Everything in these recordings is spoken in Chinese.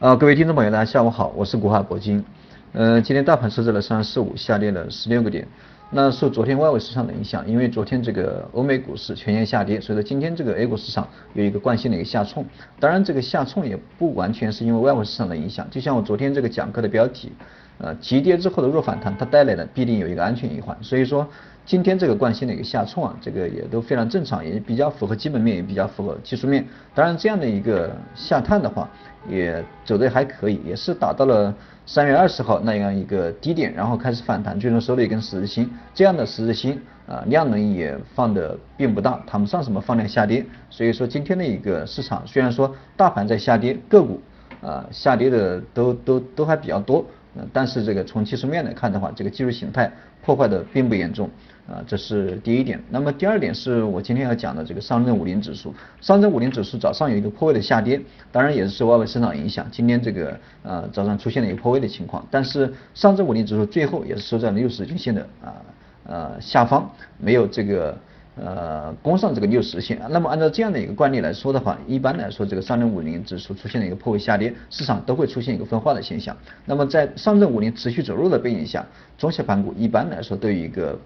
啊，各位听众朋友，大家下午好，我是古海铂金。呃，今天大盘收在了三十四五，下跌了十六个点。那受昨天外围市场的影响，因为昨天这个欧美股市全线下跌，所以说今天这个 A 股市场有一个惯性的一个下冲。当然，这个下冲也不完全是因为外围市场的影响，就像我昨天这个讲课的标题，呃，急跌之后的弱反弹，它带来的必定有一个安全隐患。所以说。今天这个惯性的一个下冲啊，这个也都非常正常，也比较符合基本面，也比较符合技术面。当然，这样的一个下探的话，也走的还可以，也是达到了三月二十号那样一个低点，然后开始反弹，最终收了一根十字星。这样的十字星啊，量能也放的并不大，谈不上什么放量下跌。所以说，今天的一个市场虽然说大盘在下跌，个股啊下跌的都都都还比较多，但是这个从技术面来看的话，这个技术形态破坏的并不严重。啊，这是第一点。那么第二点是我今天要讲的这个上证五零指数。上证五零指数早上有一个破位的下跌，当然也是受外围市场影响。今天这个呃早上出现了一个破位的情况，但是上证五零指数最后也是收在了六十均线的啊呃下方，没有这个呃攻上这个六十线。那么按照这样的一个惯例来说的话，一般来说这个上证五零指数出现了一个破位下跌，市场都会出现一个分化的现象。那么在上证五零持续走弱的背景下，中小盘股一般来说对于一个。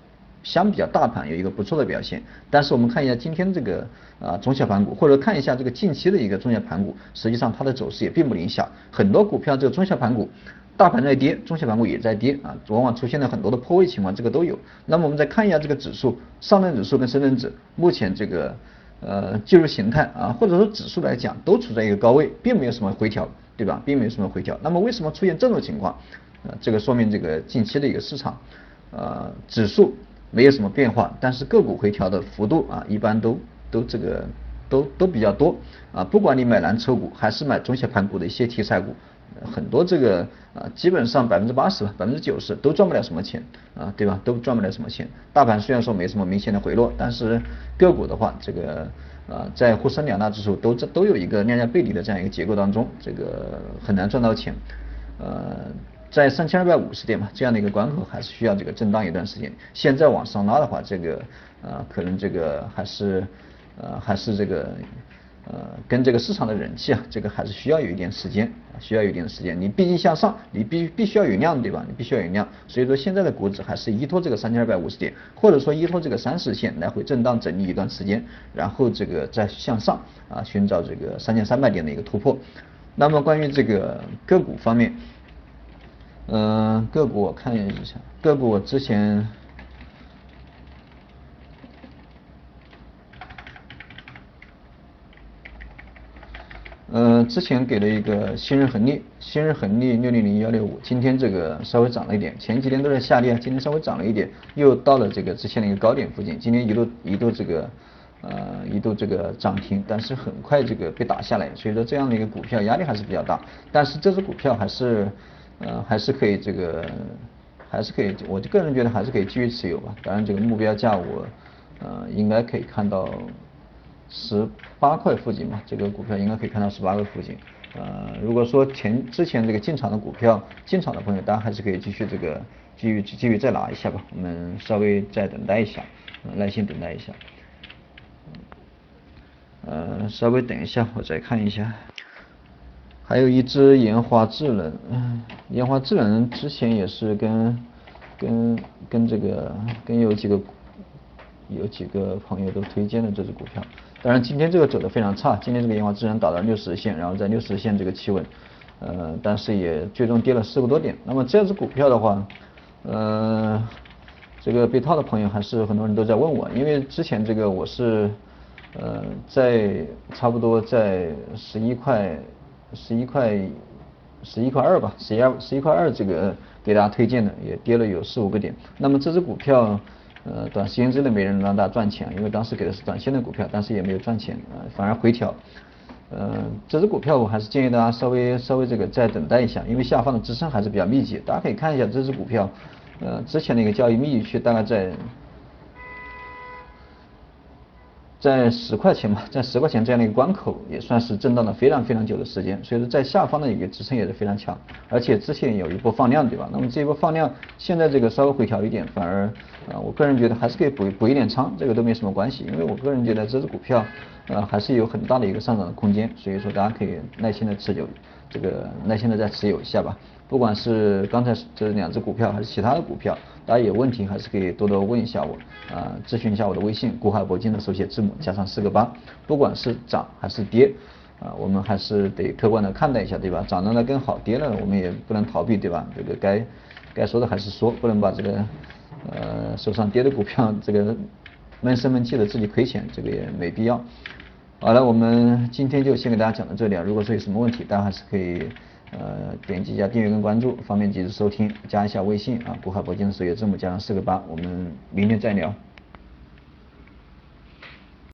相比较大盘有一个不错的表现，但是我们看一下今天这个啊中小盘股，或者看一下这个近期的一个中小盘股，实际上它的走势也并不理想。很多股票这个中小盘股，大盘在跌，中小盘股也在跌啊，往往出现了很多的破位情况，这个都有。那么我们再看一下这个指数，上证指数跟深圳指，目前这个呃技术形态啊，或者说指数来讲，都处在一个高位，并没有什么回调，对吧？并没有什么回调。那么为什么出现这种情况？呃，这个说明这个近期的一个市场，呃指数。没有什么变化，但是个股回调的幅度啊，一般都都这个都都比较多啊。不管你买蓝筹股还是买中小盘股的一些题材股，很多这个啊，基本上百分之八十吧，百分之九十都赚不了什么钱啊，对吧？都赚不了什么钱。大盘虽然说没什么明显的回落，但是个股的话，这个啊，在沪深两大指数都这都有一个量价背离的这样一个结构当中，这个很难赚到钱，呃。在三千二百五十点嘛，这样的一个关口还是需要这个震荡一段时间。现在往上拉的话，这个呃可能这个还是呃还是这个呃跟这个市场的人气啊，这个还是需要有一点时间，需要有一点时间。你毕竟向上，你必必须要有量，对吧？你必须要有量。所以说现在的股指还是依托这个三千二百五十点，或者说依托这个三十线来回震荡整理一段时间，然后这个再向上啊寻找这个三千三百点的一个突破。那么关于这个个股方面。嗯，个股我看一下，个股我之前，嗯，之前给了一个新日恒利，新日恒利六零零幺六五，今天这个稍微涨了一点，前几天都在下跌，今天稍微涨了一点，又到了这个之前的一个高点附近，今天一度一度这个呃一度这个涨停，但是很快这个被打下来，所以说这样的一个股票压力还是比较大，但是这只股票还是。呃，还是可以这个，还是可以，我个人觉得还是可以继续持有吧。当然，这个目标价我呃应该可以看到十八块附近吧，这个股票应该可以看到十八块附近。呃，如果说前之前这个进场的股票，进场的朋友，大家还是可以继续这个继续继续再拿一下吧。我们稍微再等待一下，耐心等待一下。呃，稍微等一下，我再看一下。还有一只研华智能，研华智能之前也是跟跟跟这个跟有几个有几个朋友都推荐了这只股票，当然今天这个走的非常差，今天这个烟花自然打到六十线，然后在六十线这个企稳，呃，但是也最终跌了四个多点。那么这只股票的话，呃，这个被套的朋友还是很多人都在问我，因为之前这个我是呃在差不多在十一块。十一块，十一块二吧，十一二十一块二这个给大家推荐的，也跌了有四五个点。那么这只股票，呃，短时间之内没人让大家赚钱，因为当时给的是短线的股票，但是也没有赚钱，呃，反而回调。呃，这只股票我还是建议大家稍微稍微这个再等待一下，因为下方的支撑还是比较密集。大家可以看一下这只股票，呃，之前的一个交易密集区大概在。在十块钱嘛，在十块钱这样的一个关口，也算是震荡了非常非常久的时间，所以说在下方的一个支撑也是非常强，而且之前有一波放量，对吧？那么这一波放量，现在这个稍微回调一点，反而啊，我个人觉得还是可以补补一点仓，这个都没什么关系，因为我个人觉得这只股票呃还是有很大的一个上涨的空间，所以说大家可以耐心的持有。这个耐心的再持有一下吧。不管是刚才这两只股票还是其他的股票，大家有问题还是可以多多问一下我，啊，咨询一下我的微信，古海铂金的手写字母加上四个八。不管是涨还是跌，啊，我们还是得客观的看待一下，对吧？涨了呢更好，跌了我们也不能逃避，对吧？这个该该说的还是说，不能把这个呃手上跌的股票这个闷声闷气的自己亏钱，这个也没必要。好了，我们今天就先给大家讲到这里啊。如果说有什么问题，大家还是可以。呃，点击一下订阅跟关注，方便及时收听。加一下微信啊，古海铂金的首页字母加上四个八，我们明天再聊。